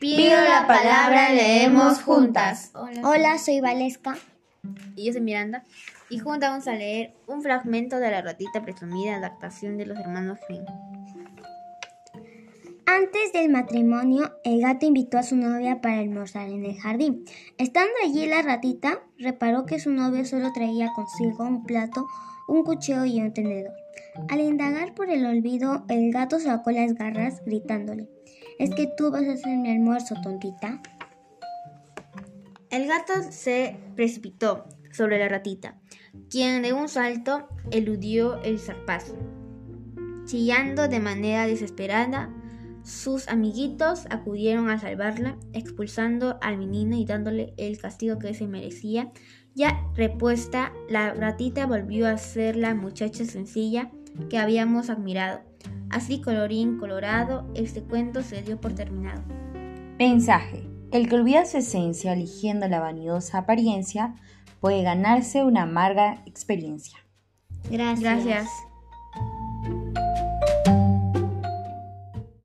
Pido la palabra, leemos juntas. Hola, soy Valesca. Y yo soy Miranda. Y juntas vamos a leer un fragmento de La ratita presumida, adaptación de los hermanos Grimm. Antes del matrimonio, el gato invitó a su novia para almorzar en el jardín. Estando allí la ratita, reparó que su novio solo traía consigo un plato, un cuchillo y un tenedor. Al indagar por el olvido, el gato sacó las garras gritándole, ¿es que tú vas a hacer mi almuerzo, tontita? El gato se precipitó sobre la ratita, quien de un salto eludió el zarpazo. Chillando de manera desesperada, sus amiguitos acudieron a salvarla, expulsando al menino y dándole el castigo que se merecía. Ya repuesta, la ratita volvió a ser la muchacha sencilla que habíamos admirado. Así, colorín colorado, este cuento se dio por terminado. Mensaje. El que olvida su esencia eligiendo la vanidosa apariencia puede ganarse una amarga experiencia. Gracias. Gracias.